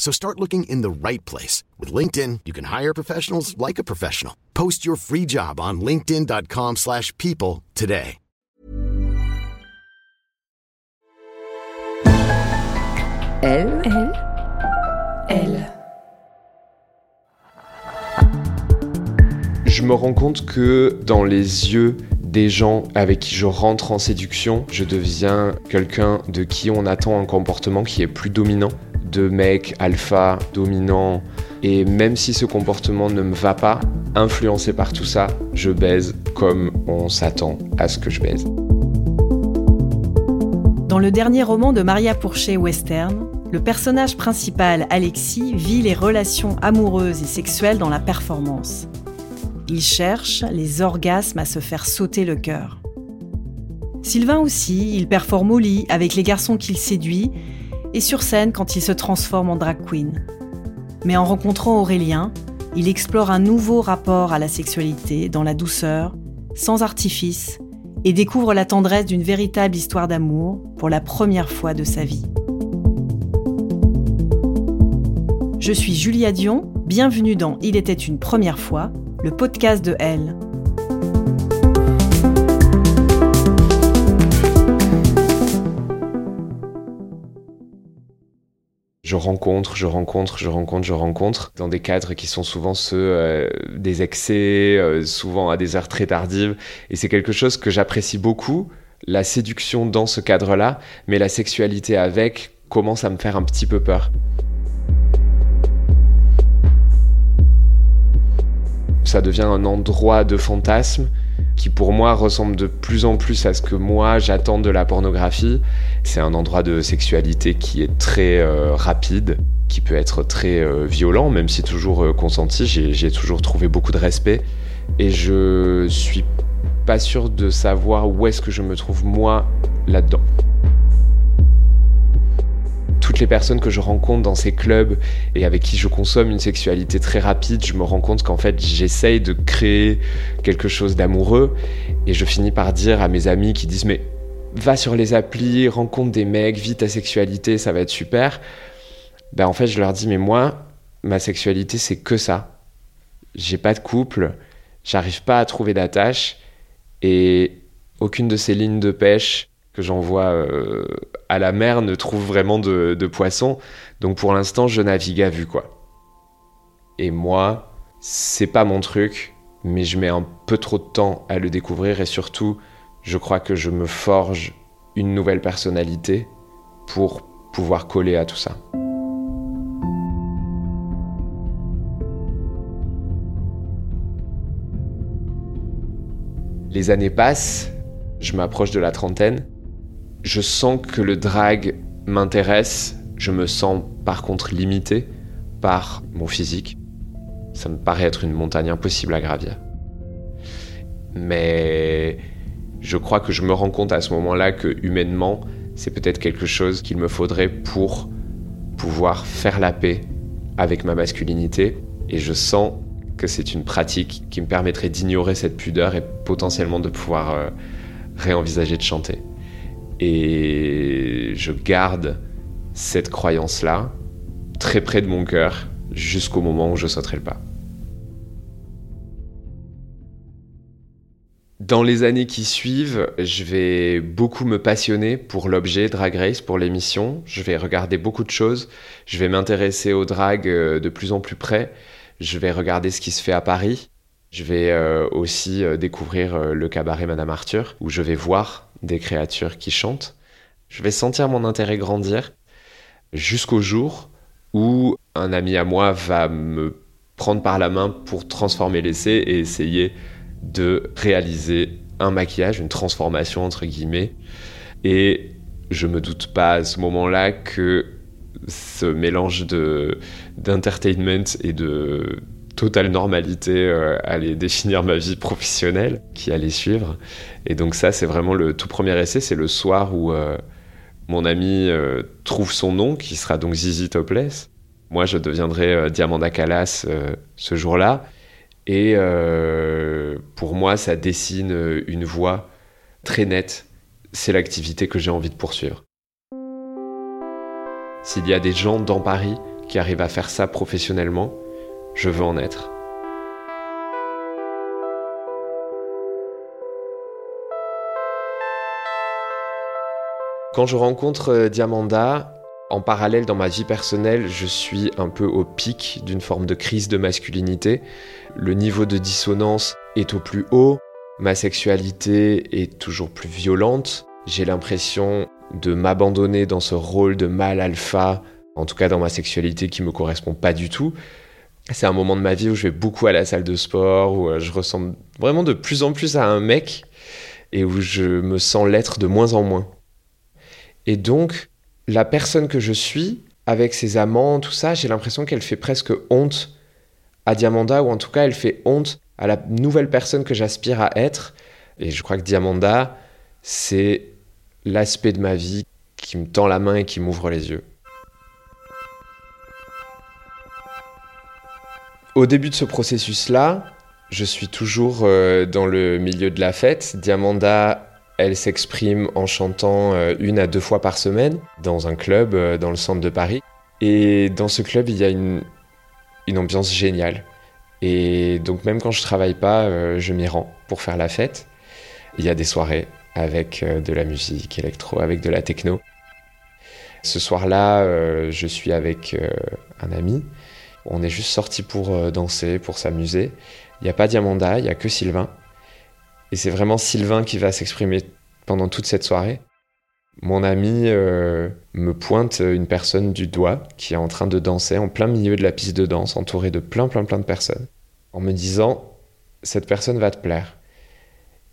So start looking in the right place. With LinkedIn, you can hire professionals like a professional. Post your free job on linkedin.com slash people today. Elle, elle, elle. Je me rends compte que dans les yeux des gens avec qui je rentre en séduction, je deviens quelqu'un de qui on attend un comportement qui est plus dominant, de mec alpha, dominant. Et même si ce comportement ne me va pas, influencé par tout ça, je baise comme on s'attend à ce que je baise. Dans le dernier roman de Maria Pourchet Western, le personnage principal, Alexis, vit les relations amoureuses et sexuelles dans la performance. Il cherche les orgasmes à se faire sauter le cœur. Sylvain aussi, il performe au lit avec les garçons qu'il séduit et sur scène quand il se transforme en drag queen. Mais en rencontrant Aurélien, il explore un nouveau rapport à la sexualité dans la douceur, sans artifice, et découvre la tendresse d'une véritable histoire d'amour pour la première fois de sa vie. Je suis Julia Dion, bienvenue dans Il était une première fois, le podcast de Elle. Je rencontre, je rencontre, je rencontre, je rencontre, dans des cadres qui sont souvent ceux euh, des excès, euh, souvent à des heures très tardives. Et c'est quelque chose que j'apprécie beaucoup, la séduction dans ce cadre-là, mais la sexualité avec commence à me faire un petit peu peur. ça devient un endroit de fantasme qui pour moi ressemble de plus en plus à ce que moi j'attends de la pornographie. C'est un endroit de sexualité qui est très euh, rapide, qui peut être très euh, violent, même si toujours euh, consenti. J'ai toujours trouvé beaucoup de respect. Et je suis pas sûr de savoir où est-ce que je me trouve moi là-dedans les personnes que je rencontre dans ces clubs et avec qui je consomme une sexualité très rapide, je me rends compte qu'en fait j'essaye de créer quelque chose d'amoureux et je finis par dire à mes amis qui disent mais va sur les applis, rencontre des mecs, vis ta sexualité, ça va être super. Ben en fait je leur dis mais moi ma sexualité c'est que ça. J'ai pas de couple, j'arrive pas à trouver d'attache et aucune de ces lignes de pêche que j'envoie euh, à la mer ne trouve vraiment de, de poissons. Donc pour l'instant, je navigue à vue, quoi. Et moi, c'est pas mon truc, mais je mets un peu trop de temps à le découvrir et surtout, je crois que je me forge une nouvelle personnalité pour pouvoir coller à tout ça. Les années passent, je m'approche de la trentaine, je sens que le drag m'intéresse, je me sens par contre limité par mon physique. Ça me paraît être une montagne impossible à gravir. Mais je crois que je me rends compte à ce moment-là que humainement, c'est peut-être quelque chose qu'il me faudrait pour pouvoir faire la paix avec ma masculinité. Et je sens que c'est une pratique qui me permettrait d'ignorer cette pudeur et potentiellement de pouvoir euh, réenvisager de chanter. Et je garde cette croyance-là très près de mon cœur jusqu'au moment où je sauterai le pas. Dans les années qui suivent, je vais beaucoup me passionner pour l'objet Drag Race, pour l'émission. Je vais regarder beaucoup de choses. Je vais m'intéresser au drag euh, de plus en plus près. Je vais regarder ce qui se fait à Paris. Je vais euh, aussi euh, découvrir le cabaret Madame Arthur, où je vais voir des créatures qui chantent. Je vais sentir mon intérêt grandir jusqu'au jour où un ami à moi va me prendre par la main pour transformer l'essai et essayer de réaliser un maquillage, une transformation entre guillemets. Et je me doute pas à ce moment-là que ce mélange de d'entertainment et de totale normalité euh, allait définir ma vie professionnelle qui allait suivre. Et donc ça, c'est vraiment le tout premier essai, c'est le soir où euh, mon ami euh, trouve son nom, qui sera donc Zizi Topless. Moi, je deviendrai euh, Diamanda Calas euh, ce jour-là. Et pour moi, ça dessine une voie très nette. C'est l'activité que j'ai envie de poursuivre. S'il y a des gens dans Paris qui arrivent à faire ça professionnellement, je veux en être. Quand je rencontre euh, Diamanda, en parallèle dans ma vie personnelle, je suis un peu au pic d'une forme de crise de masculinité. Le niveau de dissonance est au plus haut, ma sexualité est toujours plus violente. J'ai l'impression de m'abandonner dans ce rôle de mâle alpha, en tout cas dans ma sexualité qui me correspond pas du tout. C'est un moment de ma vie où je vais beaucoup à la salle de sport, où euh, je ressemble vraiment de plus en plus à un mec et où je me sens l'être de moins en moins. Et donc, la personne que je suis, avec ses amants, tout ça, j'ai l'impression qu'elle fait presque honte à Diamanda, ou en tout cas, elle fait honte à la nouvelle personne que j'aspire à être. Et je crois que Diamanda, c'est l'aspect de ma vie qui me tend la main et qui m'ouvre les yeux. Au début de ce processus-là, je suis toujours euh, dans le milieu de la fête. Diamanda elle s'exprime en chantant euh, une à deux fois par semaine dans un club euh, dans le centre de Paris. Et dans ce club, il y a une, ambiance géniale. Et donc même quand je travaille pas, je m'y rends pour faire la fête. Il y a des soirées avec de la musique électro, avec de la techno. Ce soir-là, je suis avec un ami. On est juste sorti pour danser, pour s'amuser. Il n'y a pas Diamanda, il n'y a que Sylvain. Et c'est vraiment Sylvain qui va s'exprimer pendant toute cette soirée. Mon ami euh, me pointe une personne du doigt qui est en train de danser en plein milieu de la piste de danse, entourée de plein plein plein de personnes, en me disant cette personne va te plaire.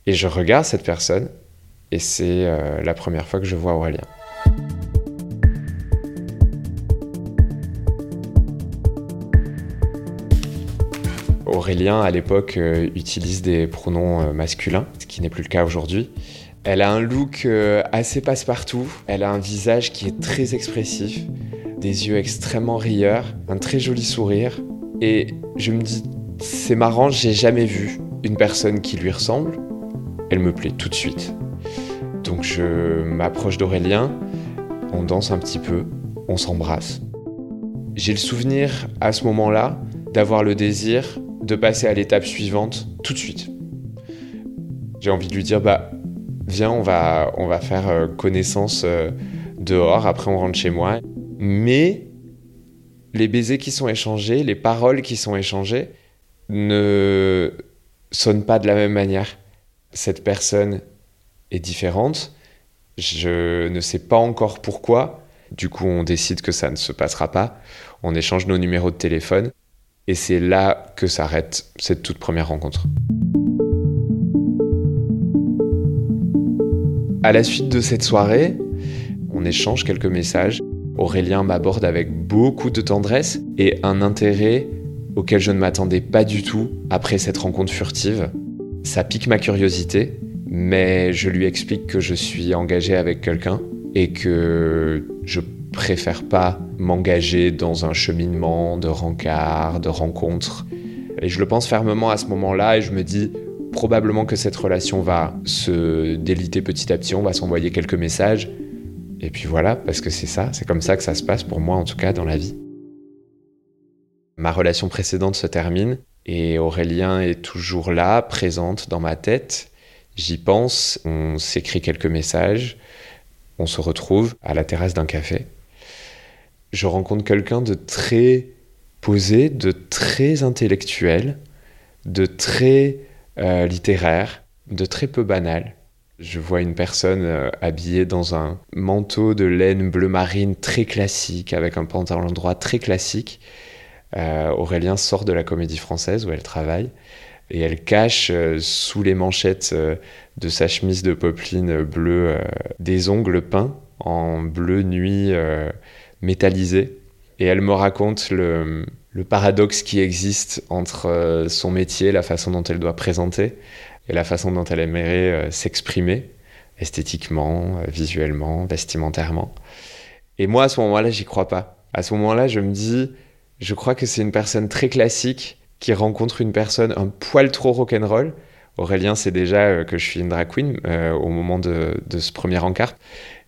Et je regarde cette personne et c'est euh, la première fois que je vois Aurélien. Aurélien, à l'époque, euh, utilise des pronoms euh, masculins, ce qui n'est plus le cas aujourd'hui. Elle a un look euh, assez passe-partout, elle a un visage qui est très expressif, des yeux extrêmement rieurs, un très joli sourire. Et je me dis, c'est marrant, j'ai jamais vu une personne qui lui ressemble. Elle me plaît tout de suite. Donc je m'approche d'Aurélien, on danse un petit peu, on s'embrasse. J'ai le souvenir à ce moment-là d'avoir le désir de passer à l'étape suivante tout de suite. J'ai envie de lui dire bah viens on va on va faire euh, connaissance euh, dehors après on rentre chez moi. Mais les baisers qui sont échangés, les paroles qui sont échangées ne sonnent pas de la même manière. Cette personne est différente. Je ne sais pas encore pourquoi. Du coup, on décide que ça ne se passera pas. On échange nos numéros de téléphone. Et c'est là que s'arrête cette toute première rencontre. À la suite de cette soirée, on échange quelques messages. Aurélien m'aborde avec beaucoup de tendresse et un intérêt auquel je ne m'attendais pas du tout après cette rencontre furtive. Ça pique ma curiosité, mais je lui explique que je suis engagé avec quelqu'un et que je préfère pas m'engager dans un cheminement de rencard, de rencontres. Et je le pense fermement à ce moment-là et je me dis probablement que cette relation va se déliter petit à petit, on va s'envoyer quelques messages. Et puis voilà, parce que c'est ça, c'est comme ça que ça se passe pour moi en tout cas dans la vie. Ma relation précédente se termine et Aurélien est toujours là, présente dans ma tête. J'y pense, on s'écrit quelques messages, on se retrouve à la terrasse d'un café. Je rencontre quelqu'un de très posé, de très intellectuel, de très euh, littéraire, de très peu banal. Je vois une personne euh, habillée dans un manteau de laine bleu marine très classique, avec un pantalon droit très classique. Euh, Aurélien sort de la comédie française où elle travaille et elle cache sous les manchettes de sa chemise de popeline bleue des ongles peints en bleu nuit métallisé. Et elle me raconte le, paradoxe qui existe entre euh, son métier, la façon dont elle doit présenter et la façon dont elle aimerait euh, s'exprimer esthétiquement, euh, visuellement, vestimentairement. Et moi, à ce moment-là, j'y crois pas. À ce moment-là, je me dis, je crois que c'est une personne très classique qui rencontre une personne un poil trop rock'n'roll. Aurélien sait déjà que je suis une drag queen au moment de, de ce premier encart.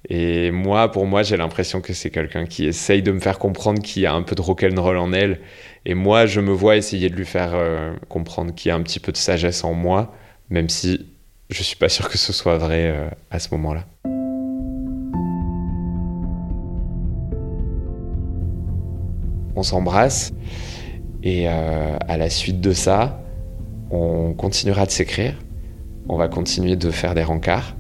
Et moi, pour moi, j'ai l'impression que c'est quelqu'un qui essaye de me faire comprendre qu'il y a un peu de rock'n'roll en elle. Et moi, je me vois essayer de lui faire euh, comprendre qu'il y a un petit peu de sagesse en moi, même si je suis pas sûr que ce soit vrai euh, à ce moment-là. On s'embrasse et euh, à la suite de ça, on continuera de s'écrire, on va continuer de faire des rencarts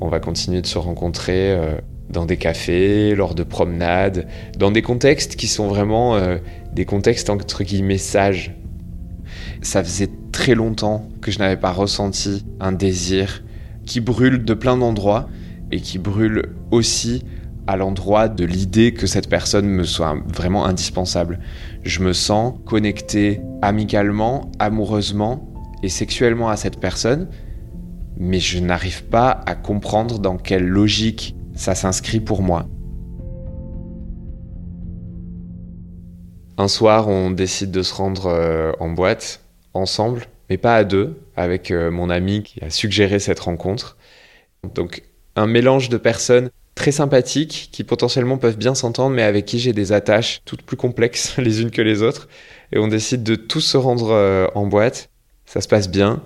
on va continuer de se rencontrer euh, dans des cafés, lors de promenades, dans des contextes qui sont vraiment euh, des contextes entre guillemets sages. Ça faisait très longtemps que je n'avais pas ressenti un désir qui brûle de plein d'endroits et qui brûle aussi à l'endroit de l'idée que cette personne me soit vraiment indispensable. Je me sens connecté amicalement, amoureusement et sexuellement à cette personne, mais je n'arrive pas à comprendre dans quelle logique ça s'inscrit pour moi. Un soir, on décide de se rendre euh, en boîte ensemble, mais pas à deux, avec euh, mon ami qui a suggéré cette rencontre. Donc un mélange de personnes très sympathiques qui potentiellement peuvent bien s'entendre, mais avec qui j'ai des attaches toutes plus complexes les unes que les autres. Et on décide de tous se rendre euh, en boîte. Ça se passe bien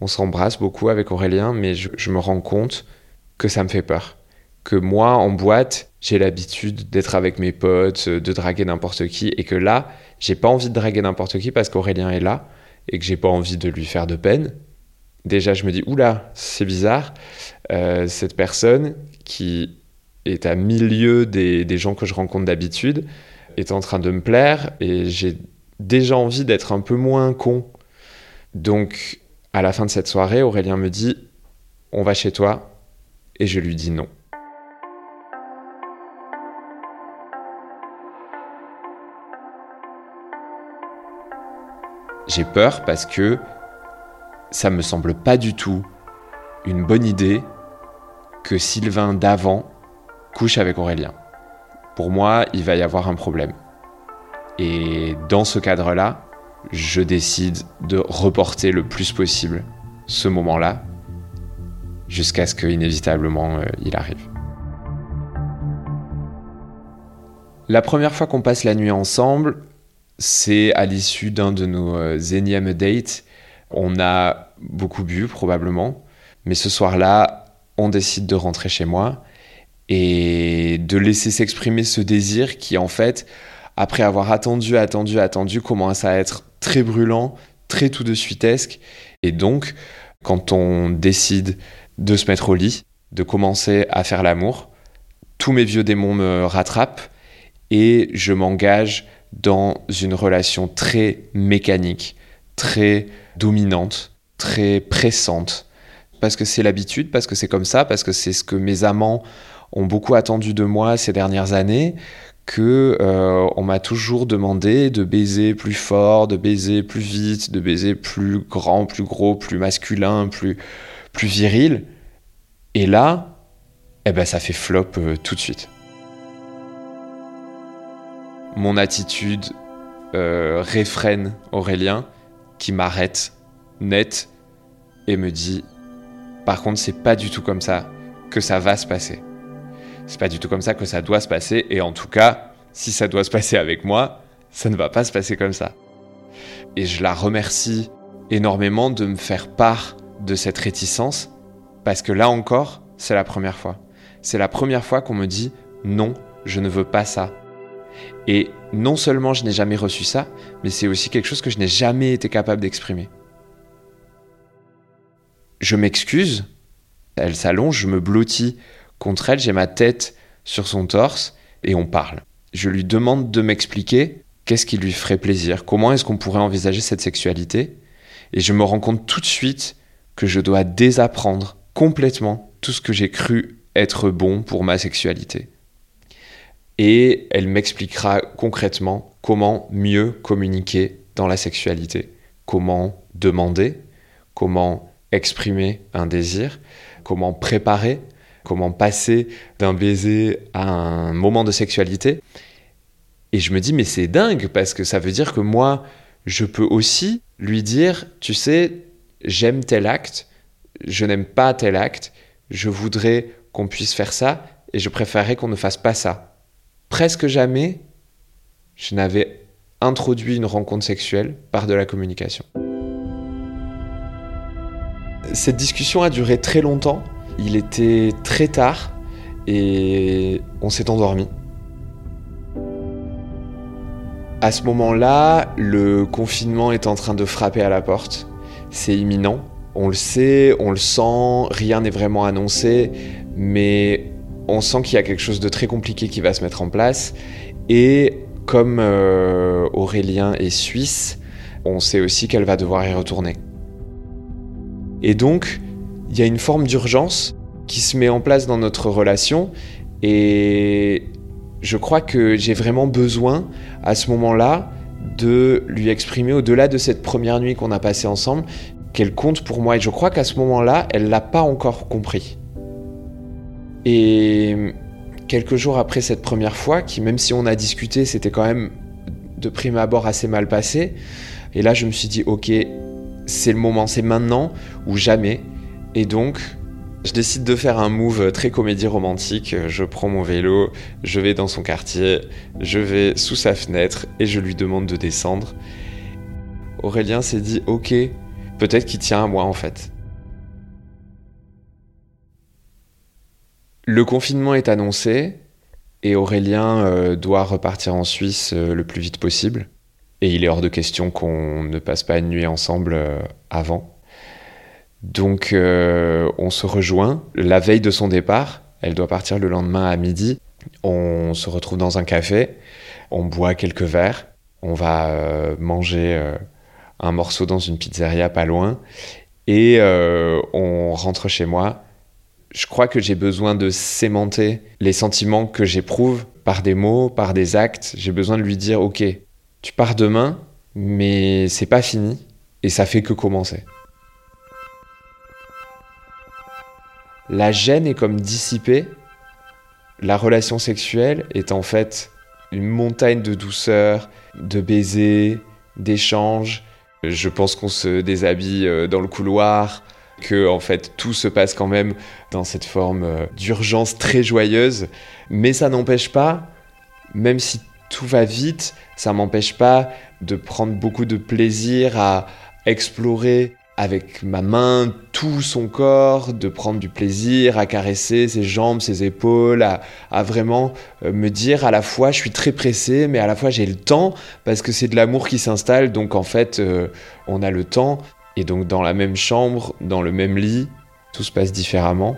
on s'embrasse beaucoup avec Aurélien, mais je, me rends compte que ça me fait peur. Que moi, en boîte, j'ai l'habitude d'être avec mes potes, de draguer n'importe qui, et que là, j'ai pas envie de draguer n'importe qui parce qu'Aurélien est là et que j'ai pas envie de lui faire de peine. Déjà, je me dis, oula, c'est bizarre, euh, cette personne qui est à milieu des, des gens que je rencontre d'habitude est en train de me plaire et j'ai déjà envie d'être un peu moins con. Donc, à la fin de cette soirée, Aurélien me dit On va chez toi Et je lui dis non. J'ai peur parce que ça me semble pas du tout une bonne idée que Sylvain d'avant couche avec Aurélien. Pour moi, il va y avoir un problème. Et dans ce cadre-là, je décide de reporter le plus possible ce moment-là jusqu'à ce qu'inévitablement euh, il arrive. La première fois qu'on passe la nuit ensemble, c'est à l'issue d'un de nos euh, énièmes dates. On a beaucoup bu probablement, mais ce soir-là, on décide de rentrer chez moi et de laisser s'exprimer ce désir qui en fait, après avoir attendu, attendu, attendu, commence à être très brûlant, très tout de suitesque. Et donc, quand on décide de se mettre au lit, de commencer à faire l'amour, tous mes vieux démons me rattrapent et je m'engage dans une relation très mécanique, très dominante, très pressante. Parce que c'est l'habitude, parce que c'est comme ça, parce que c'est ce que mes amants ont beaucoup attendu de moi ces dernières années, que euh, on m'a toujours demandé de baiser plus fort, de baiser plus vite, de baiser plus grand, plus gros, plus masculin, plus plus viril. Et là, eh ben ça fait flop euh, tout de suite. Mon attitude euh, réfrène Aurélien qui m'arrête net et me dit par contre c'est pas du tout comme ça que ça va se passer. C'est pas du tout comme ça que ça doit se passer. Et en tout cas, si ça doit se passer avec moi, ça ne va pas se passer comme ça. Et je la remercie énormément de me faire part de cette réticence Parce que là encore, c'est la première fois. C'est la première fois qu'on me dit non, je ne veux pas ça. Et non seulement je n'ai jamais reçu ça, mais c'est aussi quelque chose que je n'ai jamais été capable d'exprimer. Je m'excuse, elle s'allonge, je me blottis contre elle, j'ai ma tête sur son torse et on parle. Je lui demande de m'expliquer qu'est-ce qui lui ferait plaisir, comment est-ce qu'on pourrait envisager cette sexualité. Et je me rends compte tout de suite que je dois désapprendre complètement tout ce que j'ai cru être bon pour ma sexualité. Et elle m'expliquera concrètement comment mieux communiquer dans la sexualité, comment demander, comment exprimer un désir, comment préparer, comment passer d'un baiser à un moment de sexualité. Et je me dis, mais c'est dingue, parce que ça veut dire que moi, je peux aussi lui dire, tu sais, j'aime tel acte, je n'aime pas tel acte, je voudrais qu'on puisse faire ça, et je préférerais qu'on ne fasse pas ça. Presque jamais, je n'avais introduit une rencontre sexuelle par de la communication. Cette discussion a duré très longtemps. Il était très tard et on s'est endormi. À ce moment-là, le confinement est en train de frapper à la porte. C'est imminent. On le sait, on le sent, rien n'est vraiment annoncé, mais on sent qu'il y a quelque chose de très compliqué qui va se mettre en place. Et comme euh, Aurélien est suisse, on sait aussi qu'elle va devoir y retourner. Et donc, il y a une forme d'urgence qui se met en place dans notre relation et je crois que j'ai vraiment besoin à ce moment-là de lui exprimer au-delà de cette première nuit qu'on a passée ensemble qu'elle compte pour moi et je crois qu'à ce moment-là, elle l'a pas encore compris. Et quelques jours après cette première fois, qui même si on a discuté, c'était quand même de prime abord assez mal passé, et là je me suis dit ok, c'est le moment, c'est maintenant ou jamais. Et donc, je décide de faire un move très comédie romantique. Je prends mon vélo, je vais dans son quartier, je vais sous sa fenêtre et je lui demande de descendre. Aurélien s'est dit Ok, peut-être qu'il tient à moi en fait. Le confinement est annoncé et Aurélien euh, doit repartir en Suisse euh, le plus vite possible. Et il est hors de question qu'on ne passe pas une nuit ensemble euh, avant. Donc euh, on se rejoint la veille de son départ. Elle doit partir le lendemain à midi. On se retrouve dans un café. On boit quelques verres. On va euh, manger un morceau dans une pizzeria pas loin. Et on rentre chez moi. Je crois que j'ai besoin de sémenter les sentiments que j'éprouve par des mots, par des actes. J'ai besoin de lui dire, ok, tu pars demain, mais c'est pas fini et ça fait que commencer. La gêne est comme dissipée. La relation sexuelle est en fait une montagne de douceur, de baisers, d'échanges. Je pense qu'on se déshabille euh, dans le couloir, que en fait tout se passe quand même dans cette forme euh, d'urgence très joyeuse, mais ça n'empêche pas, même si tout va vite, ça m'empêche pas de prendre beaucoup de plaisir à explorer avec ma main tout son corps, de prendre du plaisir à caresser ses jambes, ses épaules, à, vraiment euh, me dire à la fois je suis très pressé, mais à la fois j'ai le temps parce que c'est de l'amour qui s'installe, donc en fait euh, on a le temps. Et donc dans la même chambre, dans le même lit, tout se passe différemment.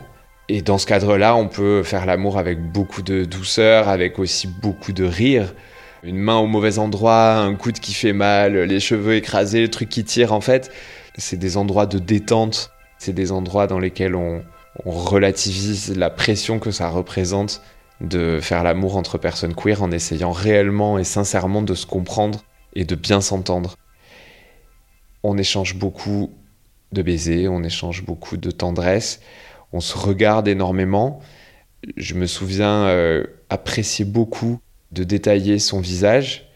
Et dans ce cadre-là, on peut faire l'amour avec beaucoup de douceur, avec aussi beaucoup de rire. Une main au mauvais endroit, un coude qui fait mal, les cheveux écrasés, le truc qui tire. En fait, c'est des endroits de détente. C'est des endroits dans lesquels on, relativise la pression que ça représente de faire l'amour entre personnes queer en essayant réellement et sincèrement de se comprendre et de bien s'entendre. On échange beaucoup de baisers, on échange beaucoup de tendresse on se regarde énormément. Je me souviens euh, apprécier beaucoup de détailler son visage.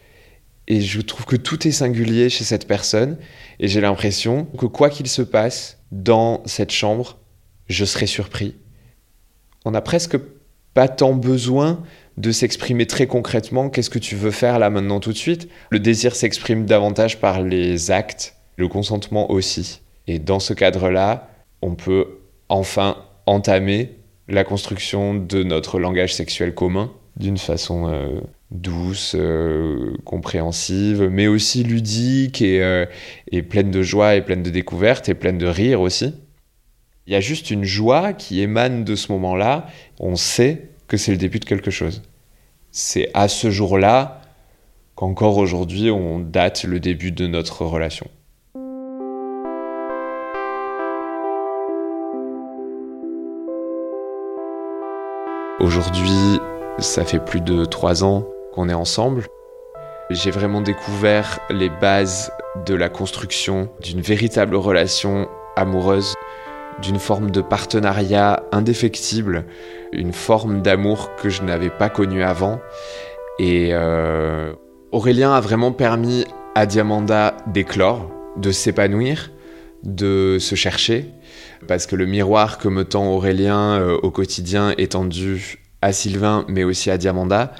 Et je trouve que tout est singulier chez cette personne. Et j'ai l'impression que quoi qu'il se passe dans cette chambre, je serai surpris. On n'a presque pas tant besoin de s'exprimer très concrètement. Qu'est-ce que tu veux faire là maintenant tout de suite? Le désir s'exprime davantage par les actes, le consentement aussi. Et dans ce cadre-là, on peut enfin entamer la construction de notre langage sexuel commun d'une façon euh, douce, euh, compréhensive, mais aussi ludique et, et, pleine de joie et pleine de découvertes et pleine de rire aussi. Il y a juste une joie qui émane de ce moment-là. On sait que c'est le début de quelque chose. C'est à ce jour-là qu'encore aujourd'hui on date le début de notre relation. Aujourd'hui, ça fait plus de trois ans qu'on est ensemble. J'ai vraiment découvert les bases de la construction d'une véritable relation amoureuse, d'une forme de partenariat indéfectible, une forme d'amour que je n'avais pas connue avant. Et euh, Aurélien a vraiment permis à Diamanda d'éclore, de s'épanouir, de se chercher, parce que le miroir que me tend Aurélien euh, au quotidien est tendu à Sylvain, mais aussi à Diamanda.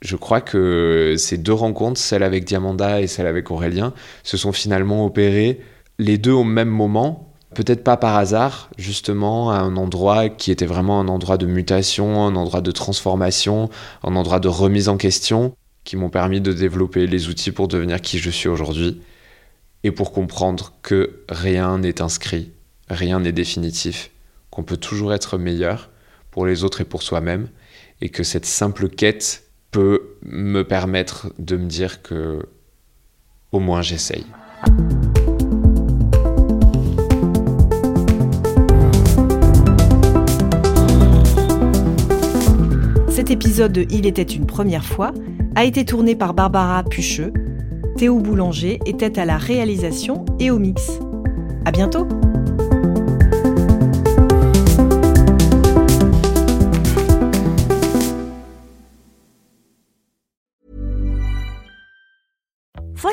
Je crois que ces deux rencontres, celle avec Diamanda et celle avec Aurélien, se sont finalement opérées les deux au même moment, peut-être pas par hasard, justement, à un endroit qui était vraiment un endroit de mutation, un endroit de transformation, un endroit de remise en question qui m'ont permis de développer les outils pour devenir qui je suis aujourd'hui et pour comprendre que rien n'est inscrit, rien n'est définitif, qu'on peut toujours être meilleur pour les autres et pour soi-même et que cette simple quête peut me permettre de me dire que au moins j'essaye. Cet épisode de Il était une première fois a été tourné par Barbara Pucheux. Théo Boulanger était à la réalisation et au mix. À bientôt!